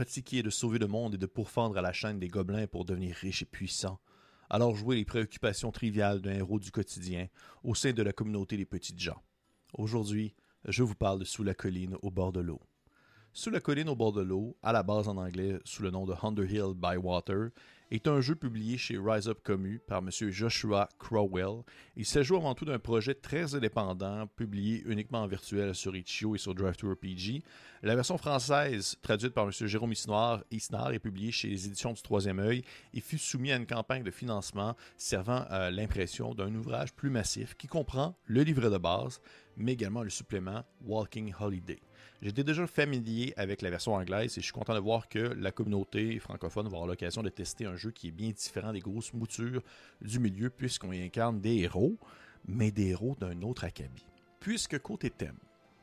fatigué de sauver le monde et de pourfendre à la chaîne des gobelins pour devenir riche et puissant. Alors jouez les préoccupations triviales d'un héros du quotidien au sein de la communauté des petites gens. Aujourd'hui, je vous parle de Sous la colline au bord de l'eau. Sous la colline au bord de l'eau, à la base en anglais sous le nom de Underhill by Water, est un jeu publié chez Rise Up Commu par M. Joshua Crowell. Il s'agit avant tout d'un projet très indépendant, publié uniquement en virtuel sur Itch.io et sur DriveThruRPG. La version française, traduite par M. Jérôme Isnard, Isnard, est publiée chez les éditions du Troisième Œil et fut soumis à une campagne de financement servant à l'impression d'un ouvrage plus massif qui comprend le livret de base, mais également le supplément Walking Holiday. J'étais déjà familier avec la version anglaise et je suis content de voir que la communauté francophone va avoir l'occasion de tester un jeu qui est bien différent des grosses moutures du milieu puisqu'on y incarne des héros, mais des héros d'un autre acabit. Puisque côté thème,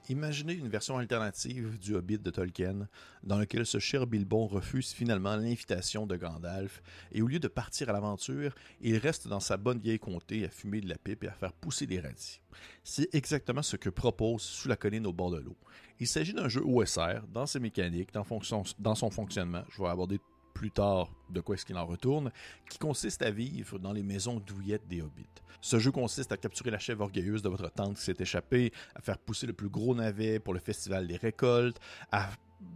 Imaginez une version alternative du Hobbit de Tolkien, dans lequel ce cher Bilbon refuse finalement l'invitation de Gandalf, et au lieu de partir à l'aventure, il reste dans sa bonne vieille comté à fumer de la pipe et à faire pousser des radis. C'est exactement ce que propose Sous la colline au bord de l'eau. Il s'agit d'un jeu OSR, dans ses mécaniques, dans, dans son fonctionnement. Je vais aborder plus tard de quoi est-ce qu'il en retourne, qui consiste à vivre dans les maisons douillettes des hobbits. Ce jeu consiste à capturer la chèvre orgueilleuse de votre tante qui s'est échappée, à faire pousser le plus gros navet pour le festival des récoltes, à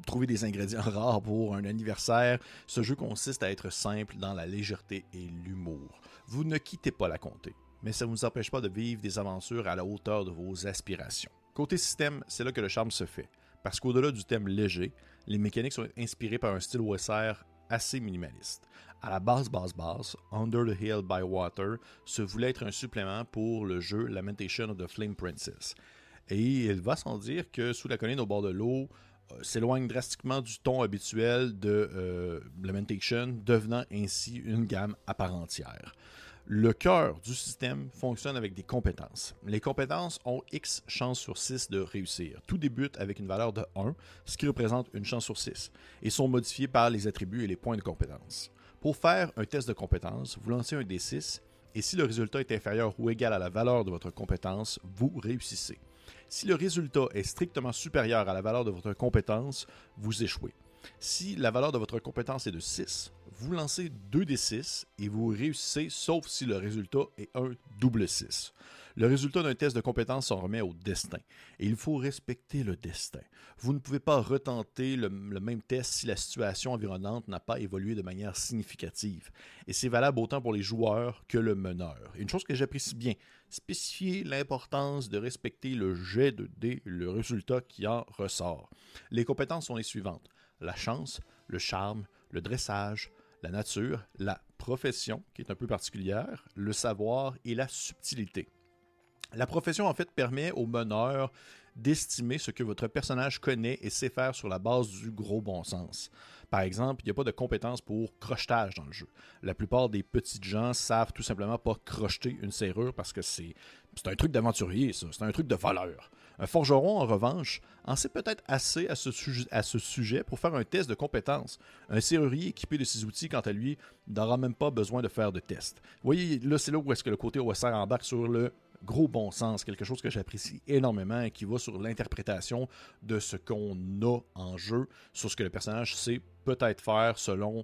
trouver des ingrédients rares pour un anniversaire. Ce jeu consiste à être simple dans la légèreté et l'humour. Vous ne quittez pas la comté, mais ça ne vous empêche pas de vivre des aventures à la hauteur de vos aspirations. Côté système, c'est là que le charme se fait. Parce qu'au-delà du thème léger, les mécaniques sont inspirées par un style OSR assez minimaliste. À la base, base, base, Under the Hill by Water se voulait être un supplément pour le jeu Lamentation of the Flame Princess. Et il va sans dire que Sous la colline au bord de l'eau euh, s'éloigne drastiquement du ton habituel de euh, Lamentation, devenant ainsi une gamme à part entière. Le cœur du système fonctionne avec des compétences. Les compétences ont X chances sur 6 de réussir. Tout débute avec une valeur de 1, ce qui représente une chance sur 6, et sont modifiés par les attributs et les points de compétence. Pour faire un test de compétence, vous lancez un D6, et si le résultat est inférieur ou égal à la valeur de votre compétence, vous réussissez. Si le résultat est strictement supérieur à la valeur de votre compétence, vous échouez. Si la valeur de votre compétence est de 6, vous lancez 2 des 6 et vous réussissez, sauf si le résultat est un double 6. Le résultat d'un test de compétence s'en remet au destin. Et il faut respecter le destin. Vous ne pouvez pas retenter le, même test si la situation environnante n'a pas évolué de manière significative. Et c'est valable autant pour les joueurs que le meneur. Une chose que j'apprécie bien, spécifier l'importance de respecter le jet de dés, le résultat qui en ressort. Les compétences sont les suivantes la chance, le charme, le dressage, la nature, la profession, qui est un peu particulière, le savoir et la subtilité. La profession, en fait, permet au meneur d'estimer ce que votre personnage connaît et sait faire sur la base du gros bon sens. Par exemple, il n'y a pas de compétence pour crochetage dans le jeu. La plupart des petits gens savent tout simplement pas crocheter une serrure parce que c'est un truc d'aventurier. C'est un truc de valeur. Un forgeron, en revanche, en sait peut-être assez à ce, sujet, pour faire un test de compétence. Un serrurier équipé de ces outils, quant à lui, n'aura même pas besoin de faire de test. Vous voyez, là, c'est là où est-ce que le côté OSR embarque sur le gros bon sens, quelque chose que j'apprécie énormément et qui va sur l'interprétation de ce qu'on a en jeu, sur ce que le personnage sait peut-être faire selon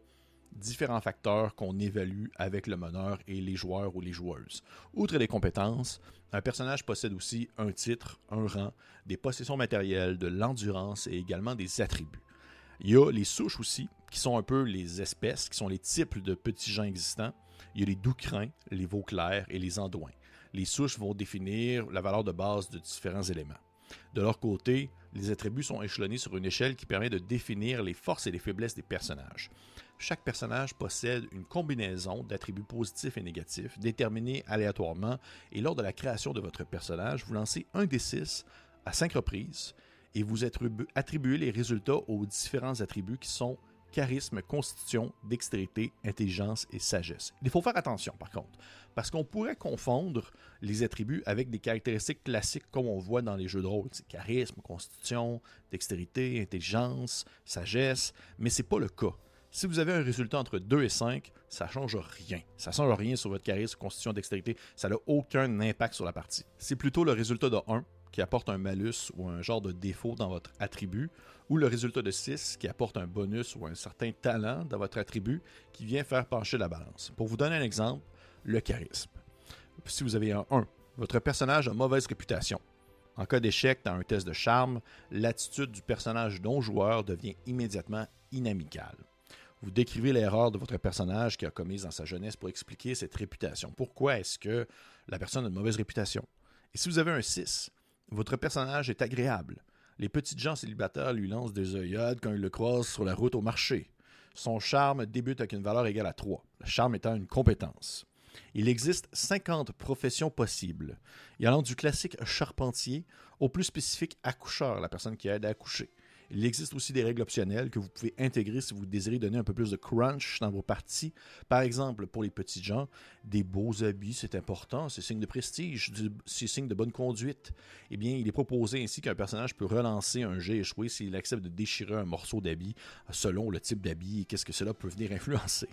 différents facteurs qu'on évalue avec le meneur et les joueurs ou les joueuses. Outre les compétences, un personnage possède aussi un titre, un rang, des possessions matérielles, de l'endurance et également des attributs. Il y a les souches aussi, qui sont un peu les espèces, qui sont les types de petits gens existants. Il y a les doucrins, les vauclairs et les andouins. Les souches vont définir la valeur de base de différents éléments. De leur côté, les attributs sont échelonnés sur une échelle qui permet de définir les forces et les faiblesses des personnages. Chaque personnage possède une combinaison d'attributs positifs et négatifs déterminés aléatoirement et lors de la création de votre personnage, vous lancez un des six à cinq reprises et vous attribuez les résultats aux différents attributs qui sont charisme, constitution, dextérité, intelligence et sagesse. Il faut faire attention par contre, parce qu'on pourrait confondre les attributs avec des caractéristiques classiques comme on voit dans les jeux de rôle, charisme, constitution, dextérité, intelligence, sagesse, mais c'est pas le cas. Si vous avez un résultat entre 2 et 5, ça ne change rien. Ça ne change rien sur votre charisme, constitution, dextérité. Ça n'a aucun impact sur la partie. C'est plutôt le résultat de 1 qui apporte un malus ou un genre de défaut dans votre attribut, ou le résultat de 6 qui apporte un bonus ou un certain talent dans votre attribut qui vient faire pencher la balance. Pour vous donner un exemple, le charisme. Si vous avez un 1, votre personnage a mauvaise réputation. En cas d'échec dans un test de charme, l'attitude du personnage non-joueur devient immédiatement inamicale. Vous décrivez l'erreur de votre personnage qui a commise dans sa jeunesse pour expliquer cette réputation. Pourquoi est-ce que la personne a une mauvaise réputation? Et si vous avez un 6, votre personnage est agréable. Les petites gens célibataires lui lancent des œillades quand ils le croisent sur la route au marché. Son charme débute avec une valeur égale à 3, le charme étant une compétence. Il existe 50 professions possibles, y allant du classique charpentier au plus spécifique accoucheur, la personne qui aide à accoucher. Il existe aussi des règles optionnelles que vous pouvez intégrer si vous désirez donner un peu plus de crunch dans vos parties. Par exemple, pour les petits gens, des beaux habits, c'est important, c'est signe de prestige, c'est signe de bonne conduite. Eh bien, il est proposé ainsi qu'un personnage peut relancer un jet échoué s'il accepte de déchirer un morceau d'habit selon le type d'habit et qu'est-ce que cela peut venir influencer.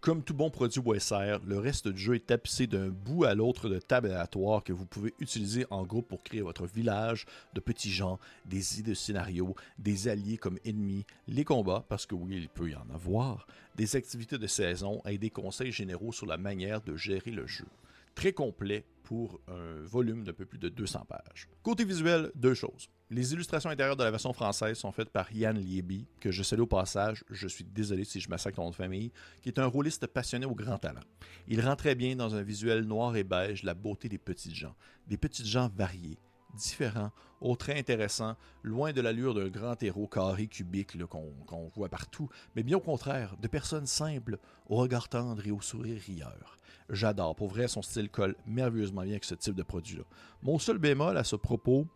Comme tout bon produit WSR, le reste du jeu est tapissé d'un bout à l'autre de tables aléatoires que vous pouvez utiliser en groupe pour créer votre village de petits gens, des idées de scénario, des alliés comme ennemis, les combats, parce que oui, il peut y en avoir, des activités de saison et des conseils généraux sur la manière de gérer le jeu. Très complet pour un volume d'un peu plus de 200 pages. Côté visuel, deux choses. Les illustrations intérieures de la version française sont faites par Yann Lieby, que je salue au passage, je suis désolé si je massacre ton nom de famille, qui est un rôliste passionné au grand talent. Il rend très bien dans un visuel noir et beige la beauté des petites gens, des petites gens variés, différent, au très intéressant, loin de l'allure d'un grand héros carré cubique qu'on voit partout, mais bien au contraire, de personnes simples, au regard tendre et au sourire rieur. J'adore, pour vrai, son style colle merveilleusement bien avec ce type de produit-là. Mon seul bémol à ce propos,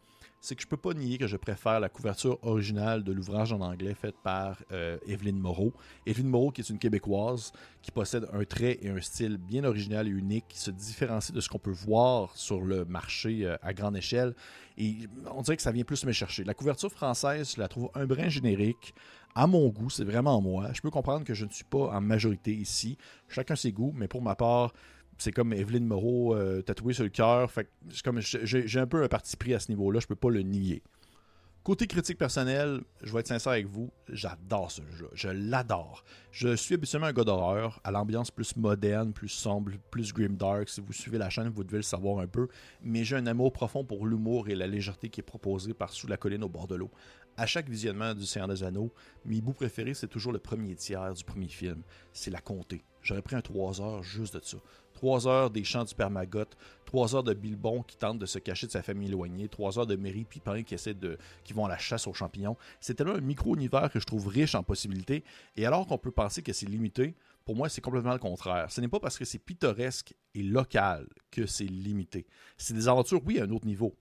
c'est que je peux pas nier que je préfère la couverture originale de l'ouvrage en anglais faite par euh, Evelyne Moreau. Evelyne Moreau, qui est une Québécoise, qui possède un trait et un style bien original et unique, qui se différencie de ce qu'on peut voir sur le marché euh, à grande échelle. Et on dirait que ça vient plus me chercher. La couverture française, je la trouve un brin générique. À mon goût, c'est vraiment moi. Je peux comprendre que je ne suis pas en majorité ici. Chacun ses goûts, mais pour ma part, c'est comme Evelyne Moreau euh, tatoué sur le cœur. J'ai un peu un parti pris à ce niveau-là, je peux pas le nier. Côté critique personnelle, je vais être sincère avec vous, j'adore ce jeu. Je l'adore. Je suis habituellement un gars d'horreur, à l'ambiance plus moderne, plus sombre, plus grimdark. Si vous suivez la chaîne, vous devez le savoir un peu. Mais j'ai un amour profond pour l'humour et la légèreté qui est proposée par Sous la colline au bord de l'eau. À chaque visionnement du Seigneur des Anneaux, mes bouts préférés, c'est toujours le premier tiers du premier film. C'est la comté. J'aurais pris un 3 heures juste de ça. Trois heures des champs du Permagote, trois heures de Bilbon qui tente de se cacher de sa famille éloignée, trois heures de Mary Pipin qui essaie de, qui vont à la chasse aux champignons. C'est tellement un micro-univers que je trouve riche en possibilités. Et alors qu'on peut penser que c'est limité, pour moi, c'est complètement le contraire. Ce n'est pas parce que c'est pittoresque et local que c'est limité. C'est des aventures, oui, à un autre niveau,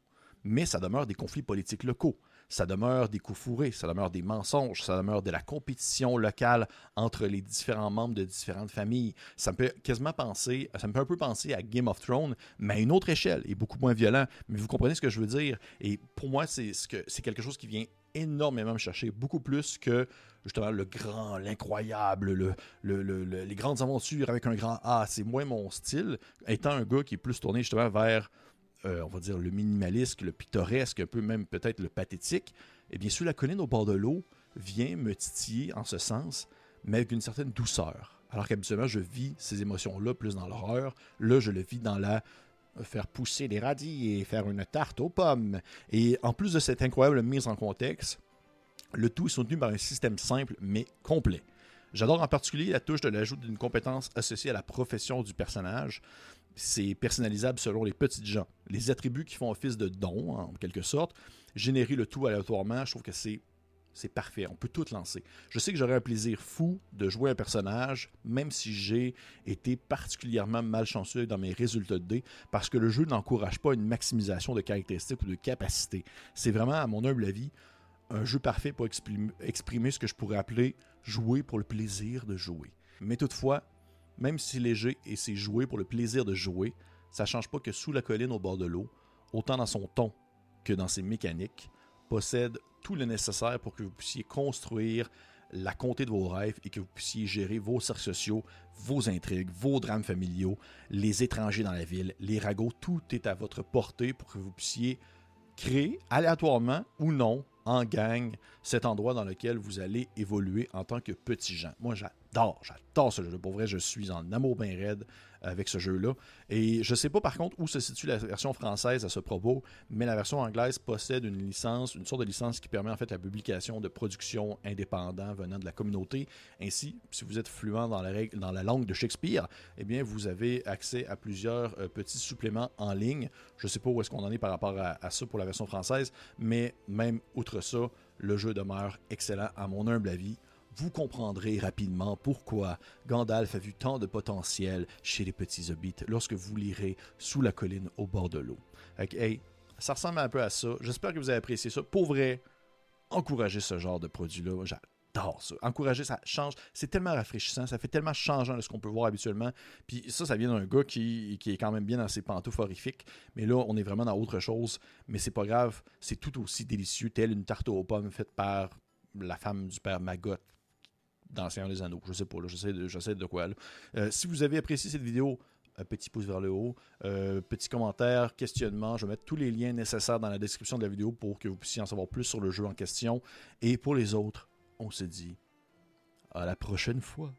mais ça demeure des conflits politiques locaux ça demeure des coups fourrés, ça demeure des mensonges, ça demeure de la compétition locale entre les différents membres de différentes familles. Ça me peut quasiment penser, ça me peut un peu penser à Game of Thrones, mais à une autre échelle et beaucoup moins violent. Mais vous comprenez ce que je veux dire? Et pour moi, c'est ce que c'est quelque chose qui vient énormément me chercher, beaucoup plus que justement le grand, l'incroyable, le, les grandes aventures avec un grand A. C'est moins mon style, étant un gars qui est plus tourné justement vers euh, on va dire, le minimaliste, le pittoresque, un peu même peut-être le pathétique, eh bien, sous la colline au bord de l'eau vient me titiller en ce sens, mais avec une certaine douceur. Alors qu'habituellement, je vis ces émotions-là plus dans l'horreur. Là, je le vis dans la euh, faire pousser des radis et faire une tarte aux pommes. Et en plus de cette incroyable mise en contexte, le tout est soutenu par un système simple mais complet. J'adore en particulier la touche de l'ajout d'une compétence associée à la profession du personnage c'est personnalisable selon les petites gens. Les attributs qui font office de dons, en quelque sorte, générer le tout aléatoirement, je trouve que c'est c'est parfait, on peut tout lancer. Je sais que j'aurais un plaisir fou de jouer un personnage, même si j'ai été particulièrement malchanceux dans mes résultats de dés, parce que le jeu n'encourage pas une maximisation de caractéristiques ou de capacités. C'est vraiment, à mon humble avis, un jeu parfait pour exprimer, exprimer ce que je pourrais appeler jouer pour le plaisir de jouer. Mais toutefois, même si c'est léger et c'est joué pour le plaisir de jouer, ça change pas que sous la colline au bord de l'eau, autant dans son ton que dans ses mécaniques, possède tout le nécessaire pour que vous puissiez construire la comté de vos rêves et que vous puissiez gérer vos cercles sociaux, vos intrigues, vos drames familiaux, les étrangers dans la ville, les ragots, tout est à votre portée pour que vous puissiez créer aléatoirement ou non en gang cet endroit dans lequel vous allez évoluer en tant que petit gens. Moi, j'adore, j'adore ce jeu. Pour vrai, je suis en amour bien raide avec ce jeu-là. Et je ne sais pas par contre où se situe la version française à ce propos, mais la version anglaise possède une licence, une sorte de licence qui permet en fait la publication de productions indépendantes venant de la communauté. Ainsi, si vous êtes fluent dans la, règle, dans la langue de Shakespeare, eh bien vous avez accès à plusieurs euh, petits suppléments en ligne. Je ne sais pas où est-ce qu'on en est par rapport à, à ça pour la version française, mais même outre ça, le jeu demeure excellent à mon humble avis vous comprendrez rapidement pourquoi Gandalf a vu tant de potentiel chez les petits hobbits lorsque vous lirez Sous la colline au bord de l'eau. Hey, ça ressemble un peu à ça. J'espère que vous avez apprécié ça. Pour vrai, encouragez ce genre de produit-là. J'adore ça. Encourager, ça change. C'est tellement rafraîchissant. Ça fait tellement changeant de ce qu'on peut voir habituellement. Puis ça, ça vient d'un gars qui, est quand même bien dans ses pantoufles horrifiques. Mais là, on est vraiment dans autre chose. Mais c'est pas grave. C'est tout aussi délicieux, tel une tarte aux pommes faite par la femme du père Magot dans Seigneur des Anneaux. Je sais pas, j'essaie de, de quoi. Euh, si vous avez apprécié cette vidéo, un petit pouce vers le haut, euh, petit commentaire, questionnement. Je vais mettre tous les liens nécessaires dans la description de la vidéo pour que vous puissiez en savoir plus sur le jeu en question. Et pour les autres, on se dit à la prochaine fois.